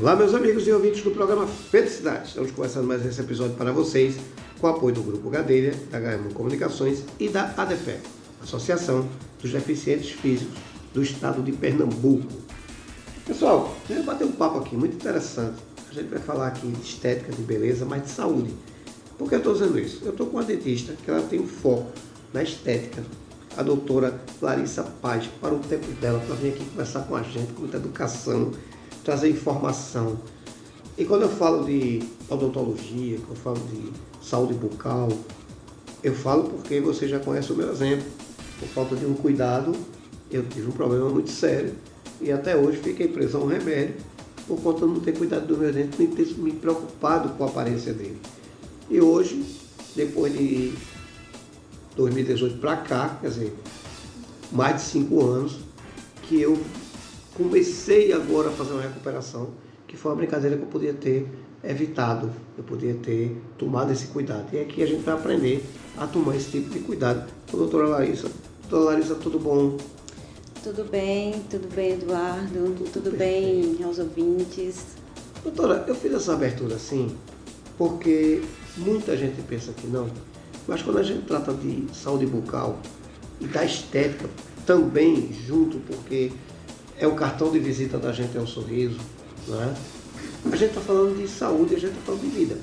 Olá, meus amigos e ouvintes do programa Felicidade. Estamos começando mais esse episódio para vocês com o apoio do Grupo Gadelha, da HM Comunicações e da ADEFE, Associação dos Deficientes Físicos do Estado de Pernambuco. Pessoal, gente bater um papo aqui muito interessante. A gente vai falar aqui de estética, de beleza, mas de saúde. Por que eu estou dizendo isso? Eu estou com uma dentista que ela tem um foco na estética, a doutora Larissa Paz, para o tempo dela, para vir aqui conversar com a gente, com muita educação, trazer informação. E quando eu falo de odontologia, quando eu falo de saúde bucal, eu falo porque você já conhece o meu exemplo. Por falta de um cuidado, eu tive um problema muito sério e até hoje fiquei preso a um remédio por conta de não ter cuidado do meu dente, nem ter me preocupado com a aparência dele. E hoje, depois de 2018 para cá, quer dizer, mais de cinco anos, que eu comecei agora a fazer uma recuperação, que foi uma brincadeira que eu podia ter evitado, eu podia ter tomado esse cuidado. E aqui a gente vai aprender a tomar esse tipo de cuidado. Então, doutora Larissa, doutora Larissa, tudo bom? Tudo bem, tudo bem, Eduardo, tudo, tudo bem aos ouvintes. Doutora, eu fiz essa abertura assim porque muita gente pensa que não, mas quando a gente trata de saúde bucal e da estética também junto, porque é o cartão de visita da gente, é o sorriso, né? a gente está falando de saúde, a gente está falando de vida.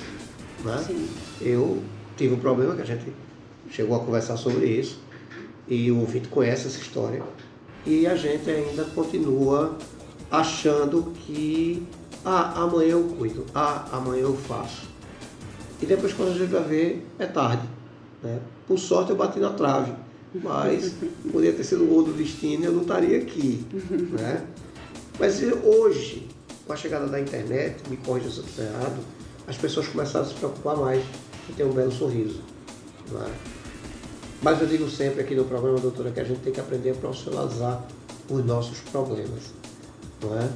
Né? Eu tive um problema que a gente chegou a conversar sobre isso e o ouvinte conhece essa história e a gente ainda continua achando que ah, amanhã eu cuido, ah, amanhã eu faço. E depois quando a gente vai ver, é tarde. Né? Por sorte eu bati na trave, mas poderia ter sido o gol do destino e eu não estaria aqui. Né? Mas hoje, com a chegada da internet, me corrija se eu estou errado, as pessoas começaram a se preocupar mais em ter um belo sorriso. Né? Mas eu digo sempre aqui no programa, doutora, que a gente tem que aprender a profissionalizar os nossos problemas. Não é?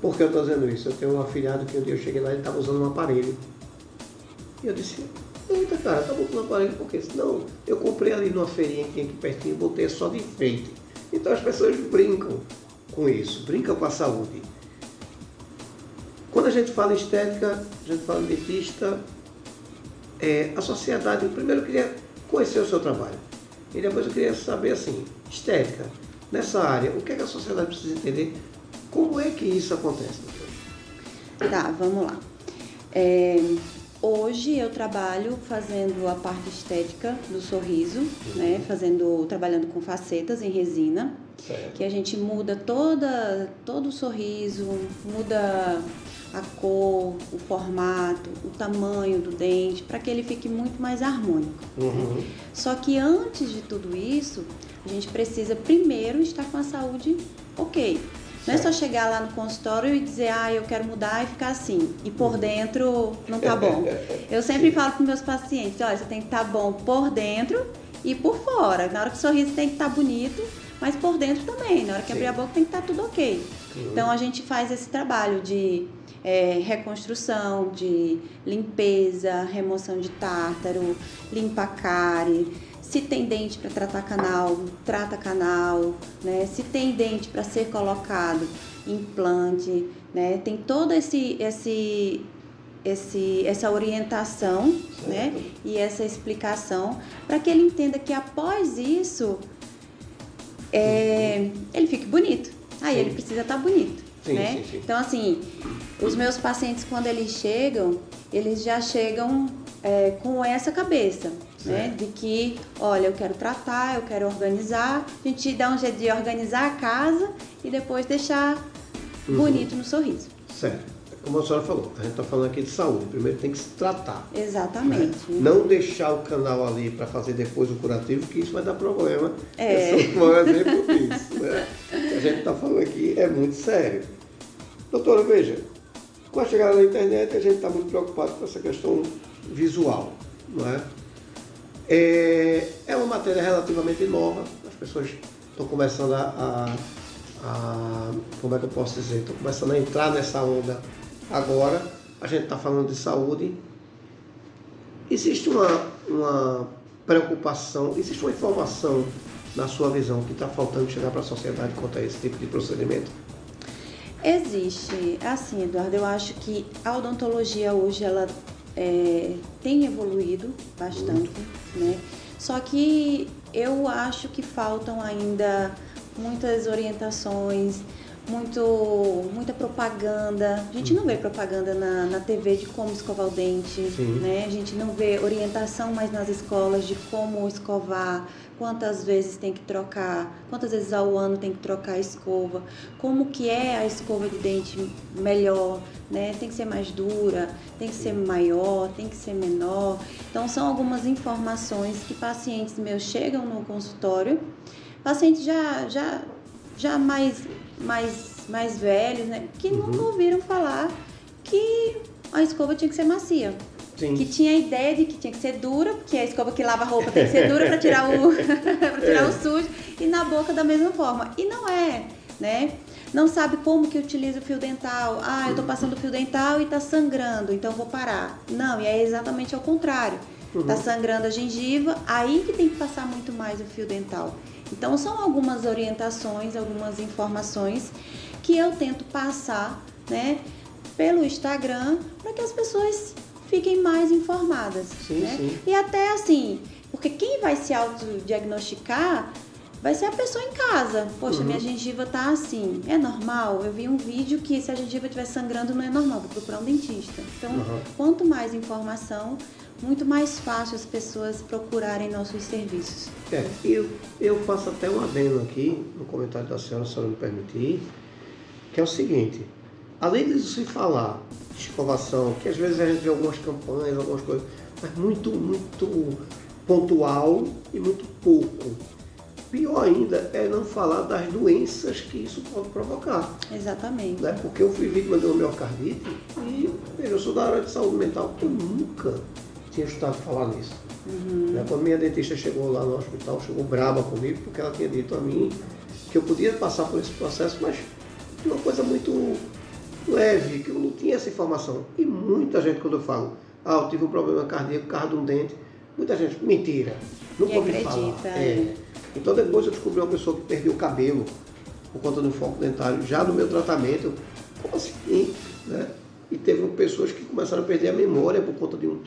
Por que eu estou dizendo isso? Eu tenho um afilhado que um dia eu cheguei lá e ele estava usando um aparelho. E eu disse, eita cara, tá botando aparelho por quê? Não, eu comprei ali numa feirinha que aqui pertinho botei só de enfeite. Então as pessoas brincam com isso, brincam com a saúde. Quando a gente fala estética, a gente fala dentista, é, a sociedade, primeiro eu queria conhecer o seu trabalho. E depois eu queria saber assim, estética, nessa área, o que, é que a sociedade precisa entender? Como é que isso acontece, doutor? Tá, vamos lá. É, hoje eu trabalho fazendo a parte estética do sorriso, uhum. né? Fazendo, trabalhando com facetas em resina. Certo. Que a gente muda toda, todo o sorriso, muda a cor, o formato, o tamanho do dente, para que ele fique muito mais harmônico. Uhum. Só que antes de tudo isso, a gente precisa primeiro estar com a saúde ok. Não é só chegar lá no consultório e dizer, ah, eu quero mudar e ficar assim. E por dentro não tá bom. Eu sempre falo para meus pacientes, olha, você tem que estar tá bom por dentro e por fora. Na hora que sorriso tem que estar tá bonito, mas por dentro também. Na hora que Sim. abrir a boca tem que estar tá tudo ok. Uhum. Então a gente faz esse trabalho de é, reconstrução, de limpeza, remoção de tártaro, limpa cárie. Se tem dente para tratar canal, trata canal, né? Se tem dente para ser colocado, implante, né? Tem todo esse esse esse, essa orientação né? e essa explicação para que ele entenda que após isso é, ele fique bonito. Aí Sim. ele precisa estar tá bonito. Sim, né? Sim. Então, assim, os meus pacientes, quando eles chegam, eles já chegam é, com essa cabeça, né? De que, olha, eu quero tratar, eu quero organizar. A gente dá um jeito de organizar a casa e depois deixar uhum. bonito no sorriso. Certo como a senhora falou, a gente está falando aqui de saúde, primeiro tem que se tratar. Exatamente. Né? Não deixar o canal ali para fazer depois o curativo, que isso vai dar problema. É. Eu sou um exemplo disso. Né? A gente está falando aqui é muito sério. Doutora, veja, com a chegada da internet a gente está muito preocupado com essa questão visual. Não é? É, é uma matéria relativamente nova, as pessoas estão começando a, a, a, Como é que eu posso dizer? Estão começando a entrar nessa onda Agora, a gente está falando de saúde. Existe uma, uma preocupação, existe uma informação na sua visão que está faltando chegar para a sociedade quanto a esse tipo de procedimento? Existe. Assim, Eduardo, eu acho que a odontologia hoje ela é, tem evoluído bastante, né? Só que eu acho que faltam ainda muitas orientações, muito, muita propaganda. A gente não vê propaganda na, na TV de como escovar o dente, né? A gente não vê orientação mais nas escolas de como escovar, quantas vezes tem que trocar, quantas vezes ao ano tem que trocar a escova, como que é a escova de dente melhor, né? Tem que ser mais dura, tem que ser maior, tem que ser menor. Então são algumas informações que pacientes meus chegam no consultório, pacientes já já já mais mais mais velhos, né, que uhum. nunca ouviram falar que a escova tinha que ser macia. Sim. que tinha a ideia de que tinha que ser dura, porque a escova que lava a roupa tem que ser dura para tirar o para tirar é. o sujo e na boca da mesma forma. E não é, né? Não sabe como que utiliza o fio dental. Ah, eu tô passando o fio dental e tá sangrando, então vou parar. Não, e é exatamente ao contrário. Uhum. Tá sangrando a gengiva, aí que tem que passar muito mais o fio dental. Então são algumas orientações, algumas informações que eu tento passar, né, pelo Instagram para que as pessoas fiquem mais informadas. Sim, né? sim. E até assim, porque quem vai se autodiagnosticar vai ser a pessoa em casa. Poxa, uhum. minha gengiva tá assim. É normal? Eu vi um vídeo que se a gengiva estiver sangrando não é normal, vou procurar um dentista. Então, uhum. quanto mais informação, muito mais fácil as pessoas procurarem nossos serviços. É, eu, eu faço até um adendo aqui no comentário da senhora, se a senhora me permitir, que é o seguinte, além de se falar escovação, que às vezes a gente vê algumas campanhas, algumas coisas, mas muito, muito pontual e muito pouco. Pior ainda é não falar das doenças que isso pode provocar. Exatamente. Né? Porque eu fui vítima de uma miocardite e eu sou da área de saúde mental, eu nunca tinha escutado falar nisso. Uhum. Né? Quando minha dentista chegou lá no hospital, chegou brava comigo, porque ela tinha dito a mim que eu podia passar por esse processo, mas de uma coisa muito leve, que eu não tinha essa informação. E muita gente, quando eu falo, ah, eu tive um problema cardíaco por causa de um dente, muita gente, mentira, nunca ouvi falar. É. é. Então depois eu descobri uma pessoa que perdeu o cabelo por conta do foco dentário, já no meu tratamento, como assim? Né? E teve pessoas que começaram a perder a memória por conta de um.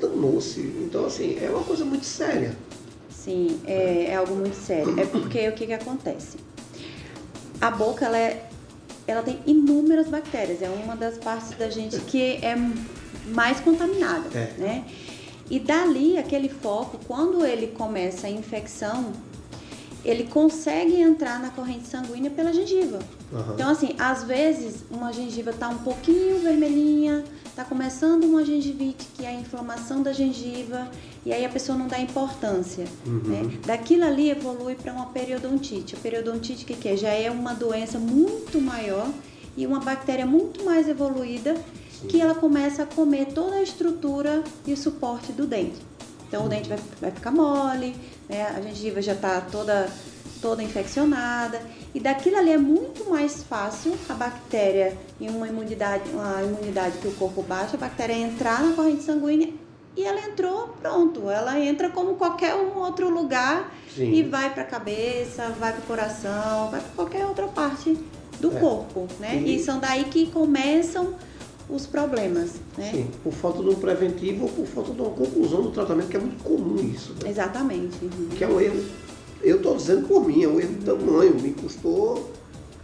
Danou-se. Então, assim, é uma coisa muito séria. Sim, é, é algo muito sério. É porque o que, que acontece? A boca, ela é ela tem inúmeras bactérias. É uma das partes da gente que é mais contaminada, é. né? E dali, aquele foco, quando ele começa a infecção, ele consegue entrar na corrente sanguínea pela gengiva. Uhum. Então, assim, às vezes uma gengiva está um pouquinho vermelhinha, está começando uma gengivite, que é a inflamação da gengiva, e aí a pessoa não dá importância. Uhum. Né? Daquilo ali evolui para uma periodontite. A periodontite, o que, que é? Já é uma doença muito maior e uma bactéria muito mais evoluída Sim. que ela começa a comer toda a estrutura e o suporte do dente. Então o dente vai, vai ficar mole, né? a gengiva já está toda, toda infeccionada e daquilo ali é muito mais fácil a bactéria em uma imunidade, uma imunidade que o corpo baixa, a bactéria entrar na corrente sanguínea e ela entrou, pronto. Ela entra como qualquer um outro lugar Sim. e vai para a cabeça, vai para o coração, vai para qualquer outra parte do é. corpo, né? E... e são daí que começam os problemas, né? Sim, por falta de um preventivo ou por falta de uma conclusão do tratamento, que é muito comum isso. Né? Exatamente. Uhum. Que é um erro eu estou dizendo por mim, é um erro de tamanho, me custou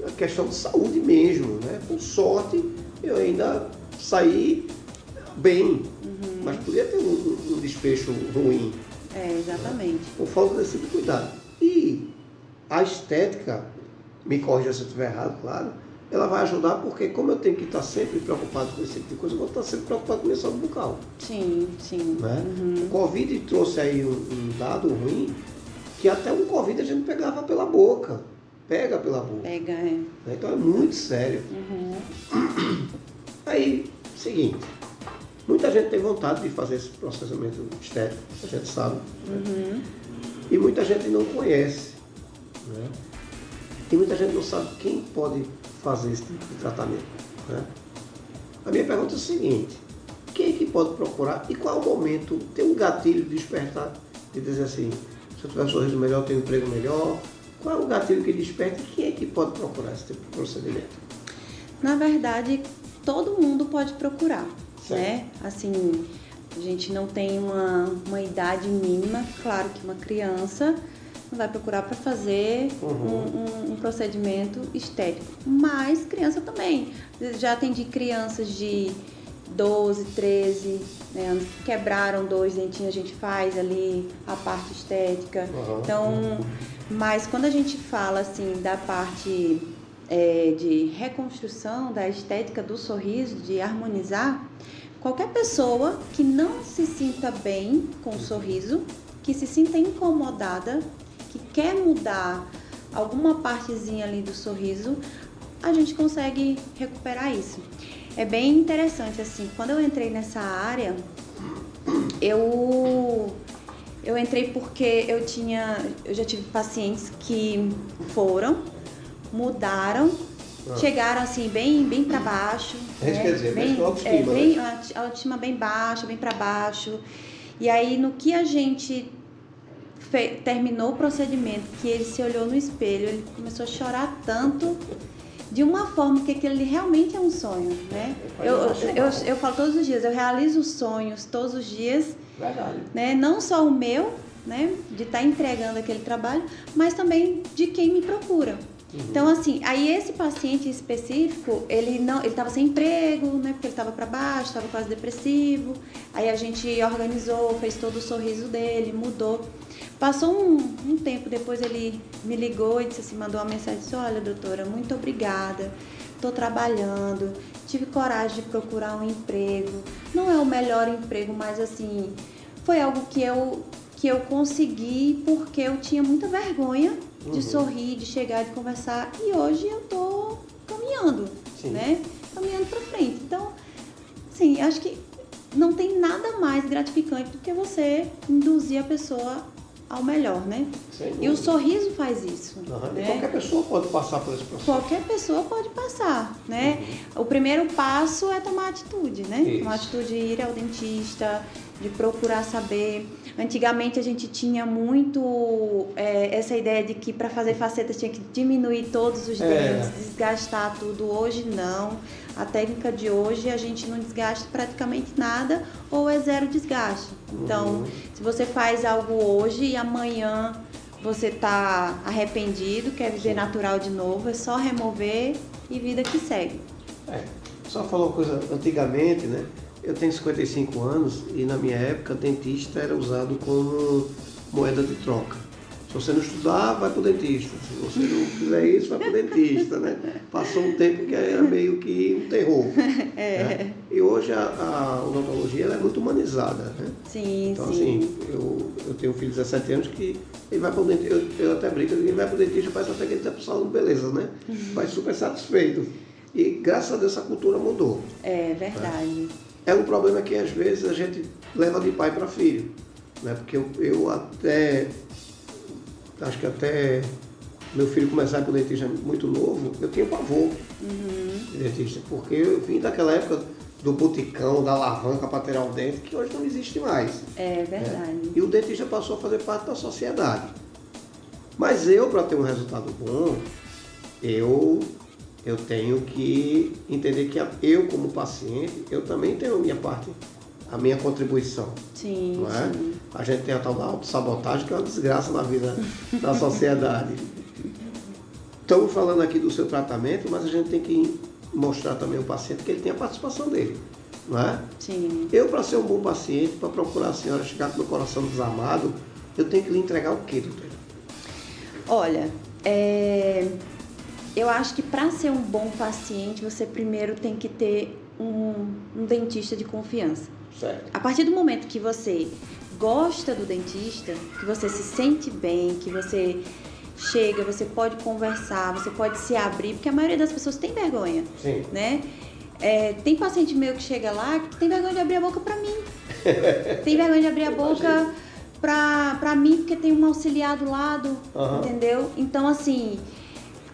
a questão de saúde mesmo, né? Com sorte, eu ainda saí bem, uhum. mas podia ter um, um, desfecho ruim. É, exatamente. Né? Por falta desse tipo cuidado. E a estética, me corrija se eu estiver errado, claro, ela vai ajudar porque como eu tenho que estar sempre preocupado com esse tipo de coisa, eu vou estar sempre preocupado com a minha saúde bucal. Sim, sim. Né? Uhum. O Covid trouxe aí um, um dado ruim, que até um Covid a gente pegava pela boca. Pega pela boca. Pega, é. Então é muito sério. Uhum. Aí, seguinte, muita gente tem vontade de fazer esse processamento estético, a gente sabe. Uhum. Né? E muita gente não conhece. Né? E muita gente não sabe quem pode fazer esse tipo de tratamento. Né? A minha pergunta é a seguinte, quem é que pode procurar e qual é o momento, tem um gatilho de despertar, de dizer assim, se eu tiver um sorriso melhor, tenho um emprego melhor. Qual é o gatilho que desperta e quem é que pode procurar esse tipo de procedimento? Na verdade, todo mundo pode procurar, certo. né? Assim, a gente não tem uma, uma idade mínima, claro que uma criança vai procurar para fazer uhum. um, um, procedimento estético. Mas criança também. Já atendi crianças de 12, 13, né, quebraram dois dentinhos, a gente faz ali a parte estética. Uhum. Então, mas quando a gente fala assim da parte é, de reconstrução da estética do sorriso, de harmonizar, qualquer pessoa que não se sinta bem com o sorriso, que se sinta incomodada que quer mudar alguma partezinha ali do sorriso, a gente consegue recuperar isso. É bem interessante assim, quando eu entrei nessa área, eu eu entrei porque eu tinha, eu já tive pacientes que foram, mudaram, ah. chegaram assim bem bem para baixo, é né? quer dizer, bem, autoestima, é, bem né? a autoestima bem baixa, bem para baixo. E aí no que a gente terminou o procedimento, que ele se olhou no espelho, ele começou a chorar tanto de uma forma que aquilo realmente é um sonho, né? Eu, eu, eu, falo todos os dias, eu realizo sonhos todos os dias, Verdade. né? Não só o meu, né? De estar tá entregando aquele trabalho, mas também de quem me procura. Uhum. Então, assim, aí esse paciente específico, ele não, ele estava sem emprego, né? Porque ele estava para baixo, estava quase depressivo. Aí a gente organizou, fez todo o sorriso dele, mudou. Passou um, um, tempo depois ele me ligou e disse assim, mandou uma mensagem disse, olha doutora, muito obrigada, estou trabalhando, tive coragem de procurar um emprego. Não é o melhor emprego, mas assim, foi algo que eu, que eu consegui porque eu tinha muita vergonha de uhum. sorrir, de chegar, de conversar. E hoje eu tô caminhando, Sim. né? Caminhando para frente. Então, sim, acho que não tem nada mais gratificante do que você induzir a pessoa ao melhor, né? E o sorriso faz isso. Uhum. Né? qualquer pessoa pode passar por esse processo. Qualquer pessoa pode passar, né? Uhum. O primeiro passo é tomar atitude, né? Isso. Tomar atitude de ir ao dentista, de procurar saber. Antigamente a gente tinha muito é, essa ideia de que para fazer facetas tinha que diminuir todos os é. dentes, desgastar tudo. Hoje não. A técnica de hoje a gente não desgasta praticamente nada ou é zero desgaste. Então, uhum. se você faz algo hoje e amanhã você está arrependido, quer viver natural de novo, é só remover e vida que segue. É, só falou uma coisa antigamente, né? Eu tenho 55 anos e na minha época dentista era usado como moeda de troca. Se você não estudar, vai para o dentista. Se você não fizer isso, vai para o dentista, né? Passou um tempo que era meio que um terror. É. Né? E hoje a, a odontologia é muito humanizada, né? Sim, então, sim. assim, eu, eu tenho um filho de 17 anos que ele vai para o dentista, eu, eu até brinco, ele vai para o dentista, parece até que ele está para o salão de beleza, né? Uhum. Vai super satisfeito. E graças a Deus essa cultura mudou. É verdade. Né? É um problema que às vezes a gente leva de pai para filho. Né? Porque eu, eu até acho que até meu filho começar o dentista muito novo, eu tinha pavor uhum. de dentista, porque eu vim daquela época do boticão, da alavanca para tirar o dente, que hoje não existe mais. É verdade. Né? E o dentista passou a fazer parte da sociedade. Mas eu, para ter um resultado bom, eu, eu tenho que entender que eu, como paciente, eu também tenho a minha parte a minha contribuição. Sim, não é? sim. A gente tem a tal da autossabotagem, que é uma desgraça na vida da sociedade. Estamos falando aqui do seu tratamento, mas a gente tem que mostrar também ao paciente que ele tem a participação dele. Não é? Sim. Eu, para ser um bom paciente, para procurar a senhora chegar com o coração desarmado, eu tenho que lhe entregar o quê, doutora? Olha, é... eu acho que para ser um bom paciente, você primeiro tem que ter um, um dentista de confiança. Certo. A partir do momento que você gosta do dentista, que você se sente bem, que você chega, você pode conversar, você pode se abrir, porque a maioria das pessoas tem vergonha, Sim. né? É, tem paciente meu que chega lá que tem vergonha de abrir a boca para mim. tem vergonha de abrir a boca pra, pra mim porque tem um auxiliar do lado, uhum. entendeu? Então, assim,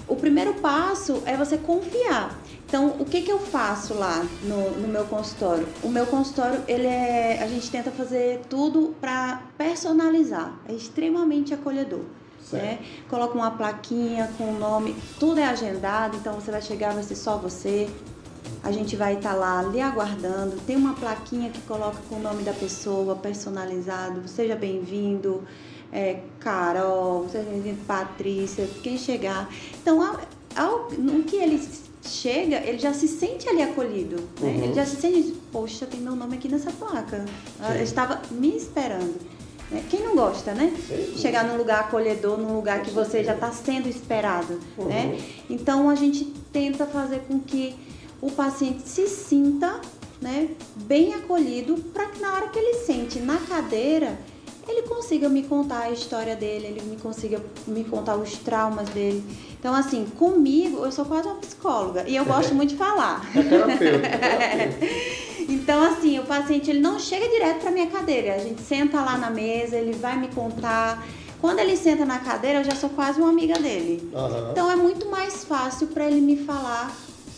o primeiro passo é você confiar. Então, o que, que eu faço lá no, no meu consultório? O meu consultório, ele é, a gente tenta fazer tudo para personalizar, é extremamente acolhedor. né? Coloca uma plaquinha com o nome, tudo é agendado, então você vai chegar, vai ser só você. A gente vai estar tá lá lhe aguardando. Tem uma plaquinha que coloca com o nome da pessoa, personalizado. Seja bem-vindo, é, Carol, Patrícia, quem chegar. Então, ao, ao, no que ele chega, ele já se sente ali acolhido. Né? Uhum. Ele já se sente, poxa, tem meu nome aqui nessa placa. Ela estava me esperando. Né? Quem não gosta, né? Sim. Chegar num lugar acolhedor, num lugar que você já está sendo esperado. Uhum. Né? Então a gente tenta fazer com que o paciente se sinta né, bem acolhido para que na hora que ele sente na cadeira, ele consiga me contar a história dele, ele me consiga me contar os traumas dele. Então, assim, comigo, eu sou quase uma psicóloga e eu gosto muito de falar. É terapeuta, é terapeuta. Então, assim, o paciente ele não chega direto para minha cadeira. A gente senta lá na mesa, ele vai me contar. Quando ele senta na cadeira, eu já sou quase uma amiga dele. Uhum. Então, é muito mais fácil para ele me falar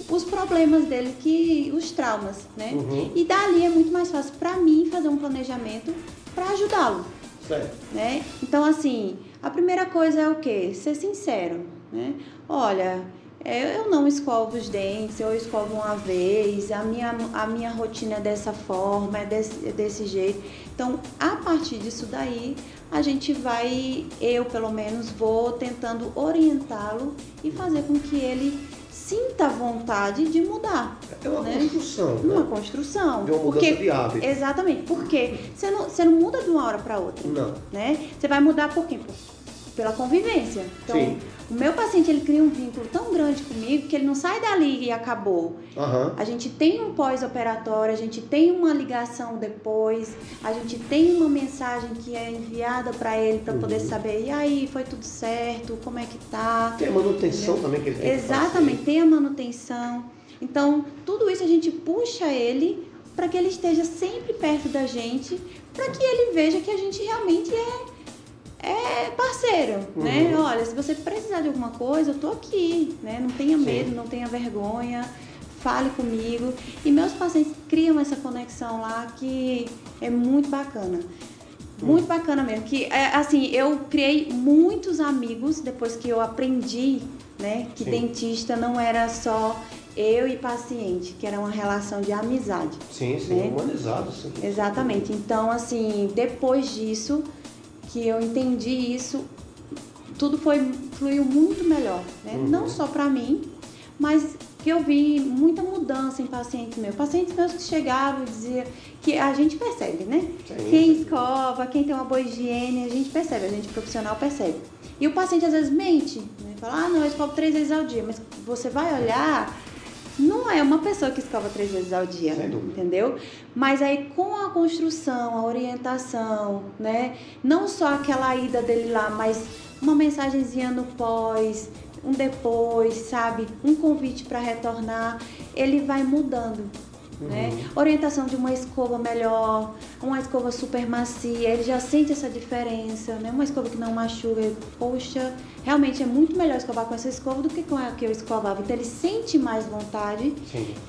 os problemas dele, que os traumas, né? Uhum. E dali é muito mais fácil para mim fazer um planejamento para ajudá-lo. Certo. Né? Então, assim, a primeira coisa é o quê? Ser sincero, né? Olha, é, eu não escovo os dentes, eu escovo uma vez, a minha, a minha rotina é dessa forma, é desse, é desse jeito. Então, a partir disso daí, a gente vai, eu pelo menos, vou tentando orientá-lo e fazer com que ele sinta vontade de mudar. É uma né? construção. Né? Uma construção. De uma mudança porque, de hábito. Exatamente. Porque você não, você não muda de uma hora para outra. Não. Né? Você vai mudar por quê? Por, pela convivência. Então, Sim o meu paciente ele cria um vínculo tão grande comigo que ele não sai dali e acabou. Uhum. A gente tem um pós-operatório, a gente tem uma ligação depois, a gente tem uma mensagem que é enviada para ele para uhum. poder saber e aí foi tudo certo, como é que tá. Tem a manutenção Entendeu? também que ele tem. Exatamente, tem a manutenção. Então tudo isso a gente puxa ele para que ele esteja sempre perto da gente, para que ele veja que a gente realmente é é parceiro, uhum. né? Olha, se você precisar de alguma coisa, eu tô aqui, né? Não tenha medo, Sim. não tenha vergonha, fale comigo. E meus pacientes criam essa conexão lá que é muito bacana. Muito bacana mesmo. Que, é, assim, eu criei muitos amigos depois que eu aprendi, né? Que Sim. dentista não era só eu e paciente, que era uma relação de amizade. Sim, sim, né? humanizado. Sim. Exatamente. Então, assim, depois disso que eu entendi isso, tudo foi fluiu muito melhor, né? Uhum. Não só para mim, mas que eu vi muita mudança em pacientes meus. Pacientes meus que chegavam e diziam que a gente percebe, né? Sim. Quem escova, quem tem uma boa higiene, a gente percebe, a gente profissional percebe. E o paciente às vezes mente, né? Fala, ah, não, eu escovo três vezes ao dia, mas você vai olhar não é uma pessoa que escova três vezes ao dia, entendeu? Mas aí com a construção, a orientação, né? Não só aquela ida dele lá, mas uma mensagenzinha no pós, um depois, sabe? Um convite para retornar, ele vai mudando. Né? Uhum. Orientação de uma escova melhor, uma escova super macia, ele já sente essa diferença, né? Uma escova que não machuca, ele, poxa, realmente é muito melhor escovar com essa escova do que com a que eu escovava. Então ele sente mais vontade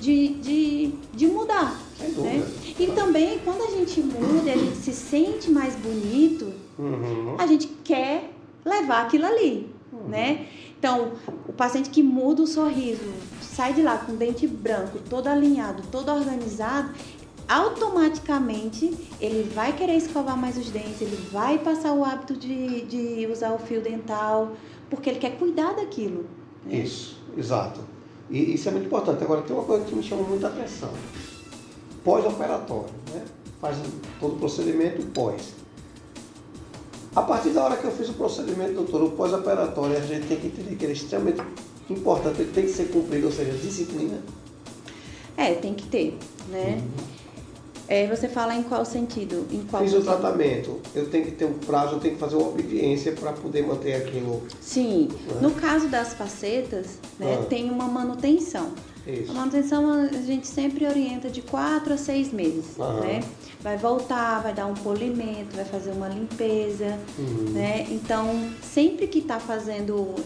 de, de, de mudar. Né? E também quando a gente muda, a gente se sente mais bonito, uhum. a gente quer levar aquilo ali. Uhum. Né? Então, o paciente que muda o sorriso, sai de lá com o dente branco, todo alinhado, todo organizado, automaticamente ele vai querer escovar mais os dentes, ele vai passar o hábito de, de usar o fio dental, porque ele quer cuidar daquilo. Né? Isso, exato. E isso é muito importante. Agora, tem uma coisa que me chama muita atenção. Pós-operatório, né? Faz todo o procedimento pós. A partir da hora que eu fiz o procedimento, doutor, o pós-operatório, a gente tem que entender que ele é extremamente importante, ele tem que ser cumprido, ou seja, disciplina. É, tem que ter, né? Uhum. É, você fala em qual sentido? Em qual Fiz o tratamento, eu tenho que ter um prazo, eu tenho que fazer uma obediência para poder manter aquilo. Sim. Né? No caso das facetas, né, ah. tem uma manutenção. Isso. A manutenção a gente sempre orienta de 4 a 6 meses, né? Vai voltar, vai dar um polimento, vai fazer uma limpeza, uhum. né? Então, sempre que está fazendo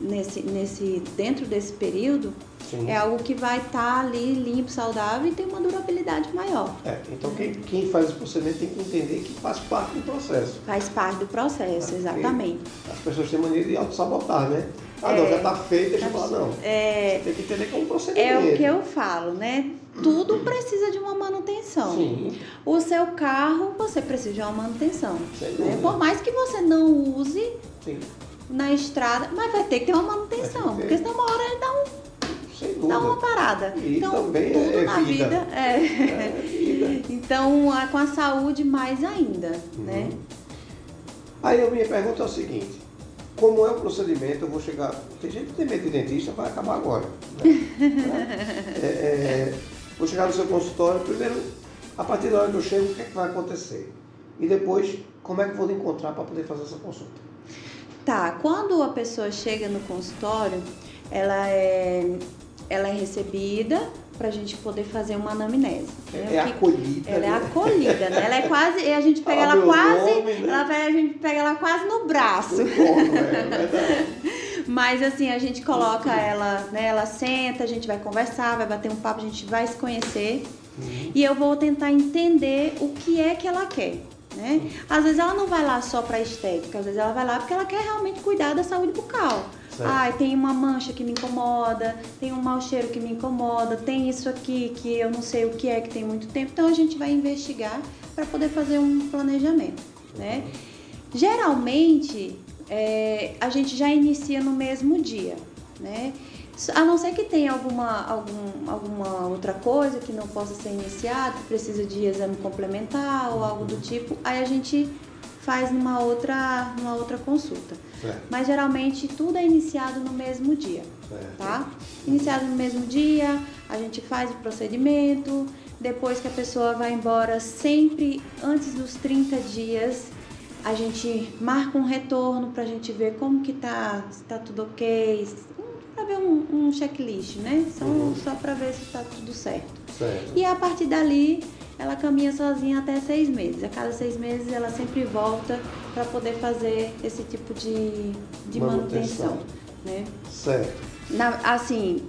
nesse, nesse, dentro desse período, Sim. é algo que vai estar tá ali limpo, saudável e tem uma durabilidade maior. É, então quem, quem faz o procedimento tem que entender que faz parte do processo. Faz parte do processo, é, exatamente. As pessoas têm maneira de auto-sabotar, né? Ah, é, não, já está feito, deixa eu falar, não. É, tem que entender como procedimento. É o que eu falo, né? Tudo precisa de uma manutenção. Sim. O seu carro, você precisa de uma manutenção. Né? Por mais que você não use Sim. na estrada, mas vai ter que ter uma manutenção. Porque senão uma hora ele dá um dá uma parada. E então, também tudo é na vida, vida é. é vida. então, com a saúde mais ainda, uhum. né? Aí a minha pergunta é o seguinte, como é o procedimento, eu vou chegar. Tem gente que tem medo de dentista, vai acabar agora. Né? é, é, vou chegar no seu consultório, primeiro, a partir da hora que eu chego, o que, é que vai acontecer? E depois, como é que eu vou encontrar para poder fazer essa consulta? Tá, quando a pessoa chega no consultório, ela é, ela é recebida para a gente poder fazer uma anamnese. Né? É, acolhida. Ela é né? acolhida, né? Ela é quase, a gente pega ela quase, nome, né? ela, a gente pega ela quase no braço. Como, é, Mas assim, a gente coloca ela, né? Ela senta, a gente vai conversar, vai bater um papo, a gente vai se conhecer. Uhum. E eu vou tentar entender o que é que ela quer. Né? Às vezes ela não vai lá só para estética, às vezes ela vai lá porque ela quer realmente cuidar da saúde bucal. Ai, tem uma mancha que me incomoda, tem um mau cheiro que me incomoda, tem isso aqui que eu não sei o que é que tem muito tempo. Então a gente vai investigar para poder fazer um planejamento, né? Geralmente é, a gente já inicia no mesmo dia, né? A não ser que tenha alguma, algum, alguma outra coisa que não possa ser iniciada, precisa de exame complementar ou algo do tipo, aí a gente faz numa outra, numa outra consulta. Certo. Mas geralmente tudo é iniciado no mesmo dia, certo. tá? Iniciado no mesmo dia, a gente faz o procedimento, depois que a pessoa vai embora, sempre antes dos 30 dias, a gente marca um retorno para a gente ver como que tá, se tá tudo ok, para ver um, um, checklist, né? Só, uhum. só para ver se está tudo certo. certo. E a partir dali ela caminha sozinha até seis meses. A cada seis meses ela sempre volta para poder fazer esse tipo de, de manutenção. manutenção né? Certo. Na, assim,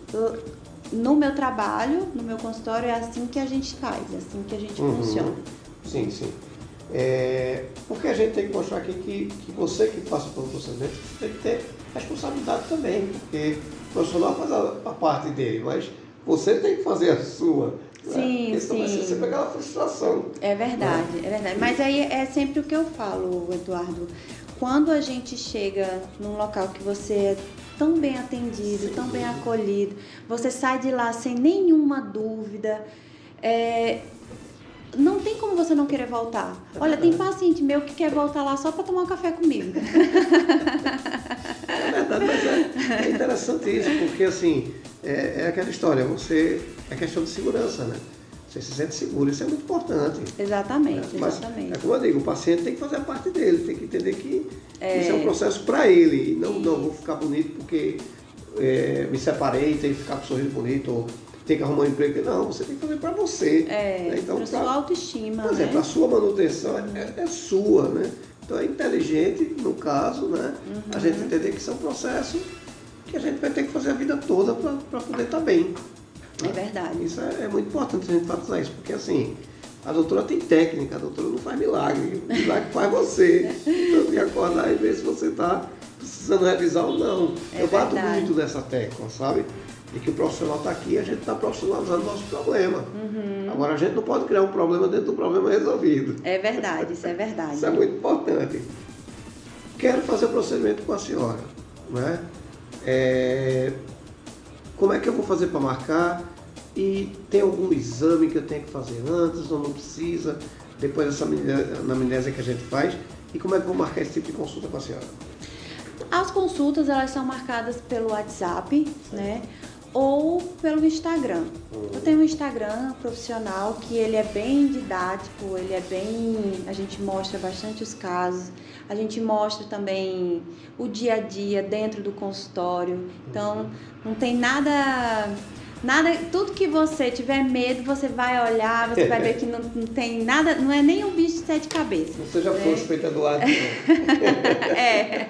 no meu trabalho, no meu consultório, é assim que a gente faz, é assim que a gente uhum. funciona. Sim, sim. É, porque a gente tem que mostrar aqui que, que você que passa pelo procedimento tem que ter responsabilidade também, porque o profissional faz a, a parte dele, mas você tem que fazer a sua. Sim, né? sim. Vai ser sempre aquela frustração. É verdade, né? é verdade. Mas aí é sempre o que eu falo, Eduardo. Quando a gente chega num local que você é tão bem atendido, sim. tão bem acolhido, você sai de lá sem nenhuma dúvida. É, não tem como você não querer voltar. Olha, tem paciente meu que quer voltar lá só para tomar um café comigo. É verdade, mas é, é interessante isso, porque assim, é, é aquela história, você. É questão de segurança, né? Você se sente seguro, isso é muito importante. Exatamente, né? Mas, exatamente. É como eu digo, o paciente tem que fazer a parte dele, tem que entender que é... isso é um processo para ele. Não, não vou ficar bonito porque é, me separei, tenho que ficar com um sorriso bonito, ou tem que arrumar um emprego. Não, você tem que fazer para você. É, né? então, para sua autoestima. Por exemplo, né? a sua manutenção é, é, sua, né? Então é inteligente, no caso, né? Uhum. A gente entender que isso é um processo que a gente vai ter que fazer a vida toda para poder estar tá bem. É verdade. Isso é, é, muito importante a gente enfatizar isso, porque assim, a doutora tem técnica, a doutora não faz milagre, o milagre faz você. Então tem que acordar e ver se você está precisando revisar ou não. É Eu bato verdade. muito nessa tecla, sabe? E que o profissional está aqui a gente está profissionalizando o nosso problema. Uhum. Agora a gente não pode criar um problema dentro do problema resolvido. É verdade, isso é verdade. isso é muito importante. Quero fazer o procedimento com a senhora. Né? É, como é que eu vou fazer para marcar? E tem algum exame que eu tenho que fazer antes ou não precisa? Depois dessa anamnese que a gente faz? E como é que eu vou marcar esse tipo de consulta com a senhora? As consultas elas são marcadas pelo WhatsApp, né? Ou pelo Instagram. Eu tenho um Instagram profissional que ele é bem didático, ele é bem. A gente mostra bastante os casos. A gente mostra também o dia a dia dentro do consultório. Então, não tem nada Nada, tudo que você tiver medo, você vai olhar, você vai ver que não, não tem nada, não é nem um bicho de sete cabeças. Você já né? foi suspeita do ar. é.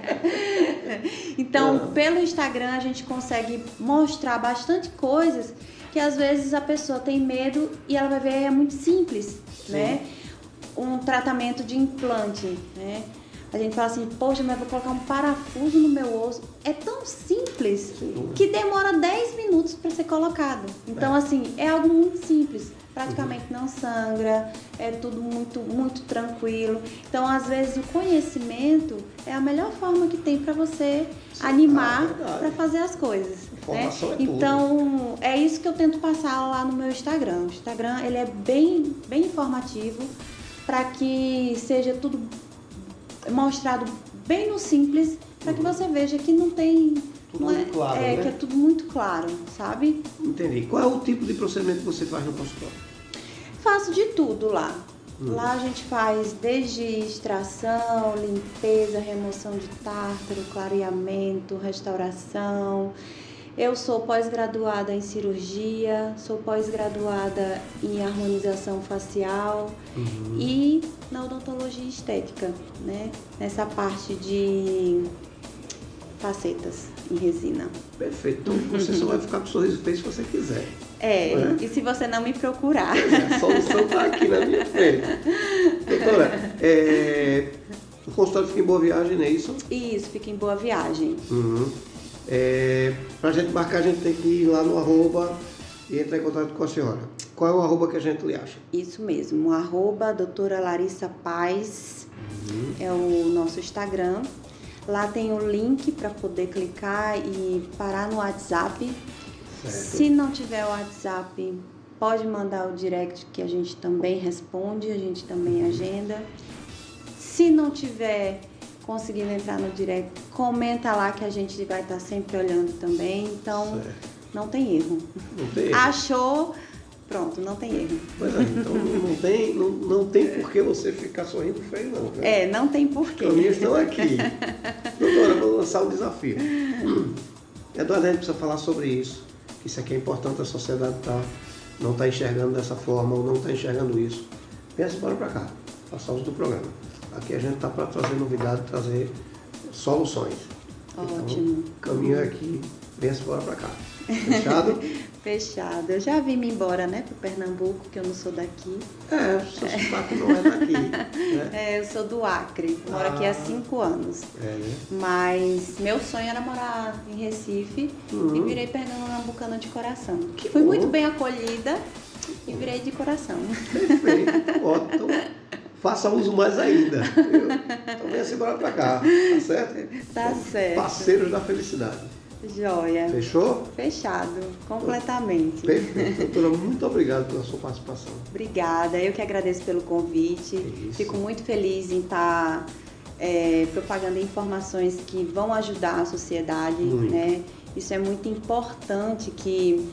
então, ah. pelo Instagram a gente consegue mostrar bastante coisas que às vezes a pessoa tem medo e ela vai ver é muito simples, Sim. né? Um tratamento de implante, né? A gente fala assim, poxa, mas vou colocar um parafuso no meu osso. É tão simples Sim. que demora 10 minutos para ser colocado. Então, é. assim, é algo muito simples. Praticamente uhum. não sangra, é tudo muito, muito tranquilo. Então, às vezes, o conhecimento é a melhor forma que tem para você Sim, animar ah, para fazer as coisas. Né? É então, é isso que eu tento passar lá no meu Instagram. O Instagram, ele é bem, bem informativo para que seja tudo mostrado bem no simples, para que você veja que não tem. Tudo não é, claro, é né? que é tudo muito claro, sabe? Entendi. Qual é o tipo de procedimento que você faz no consultório? Faço de tudo lá. Hum. Lá a gente faz desde extração, limpeza, remoção de tártaro, clareamento, restauração. Eu sou pós-graduada em cirurgia, sou pós-graduada em harmonização facial uhum. e na odontologia estética, né? Nessa parte de facetas em resina. Perfeito. Então você só vai ficar com o sorriso feio se você quiser. É, é, e se você não me procurar. É, a solução está aqui na minha frente. Doutora, é, o consultório fica em Boa Viagem, não é isso? Isso, fica em Boa Viagem. Uhum. É, Para a gente marcar, a gente tem que ir lá no arroba e entrar em contato com a senhora. Qual é o arroba que a gente lhe acha? Isso mesmo, arroba doutora Larissa Paz uhum. é o nosso Instagram. Lá tem o link para poder clicar e parar no WhatsApp. Certo. Se não tiver o WhatsApp, pode mandar o direct que a gente também responde, a gente também uhum. agenda. Se não tiver conseguindo entrar no direct, comenta lá que a gente vai estar sempre olhando também. Então, certo. não tem erro. Não tem erro. Achou, pronto, não tem erro. Pois é, então não tem, não, não tem por que você ficar sorrindo feio, não. Né? É, não tem porquê. Os caminhos estão aqui. Doutora, vou lançar um desafio. Eduardo, a gente precisa falar sobre isso. Isso aqui é importante, a sociedade tá, não está enxergando dessa forma ou não está enxergando isso. Pensa, bora para cá. Faça uso do programa. Aqui a gente está para trazer novidade, trazer soluções. Ótimo. Então, caminho aqui, vem-se embora para cá. Fechado? Fechado. Eu já vim me embora, né, para Pernambuco, que eu não sou daqui. É, seu sotaque não é daqui. Né? É, eu sou do Acre, moro ah, aqui há ah, cinco anos. É, né? Mas meu sonho era morar em Recife uhum. e virei pernambucana de coração. Que Fui bom. muito bem acolhida e virei de coração. Perfeito, ótimo faça uso mais ainda. Então venha se embora para cá, tá certo? Tá certo. Parceiros da felicidade. Joia. Fechou? Fechado, completamente. Perfeito. Doutora, muito obrigado pela sua participação. Obrigada, eu que agradeço pelo convite. Isso. Fico muito feliz em estar é, propagando informações que vão ajudar a sociedade, muito. né? Isso é muito importante que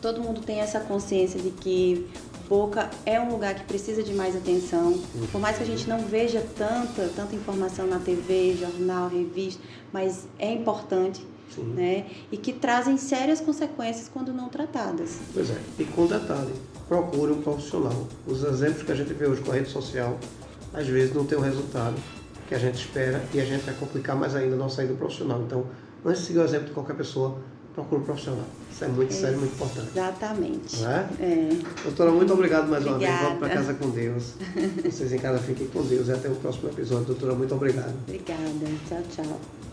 todo mundo tenha essa consciência de que boca é um lugar que precisa de mais atenção. Uhum. Por mais que a gente não veja tanta, tanta informação na TV, jornal, revista, mas é importante. Sim. Né? E que trazem sérias consequências quando não tratadas. Pois é, e com detalhe, procure um profissional. Os exemplos que a gente vê hoje com a rede social, às vezes não tem o resultado que a gente espera e a gente vai complicar mais ainda a nossa saída profissional. Então, antes de seguir o exemplo de qualquer pessoa, procure um profissional. Isso é muito sério, muito importante. Exatamente. Não é? é. Doutora, muito obrigado mais obrigada. uma vez. Vamos para casa com Deus. Vocês em casa fiquem com Deus e até o próximo episódio. Doutora, muito obrigado. Obrigada. Tchau, tchau.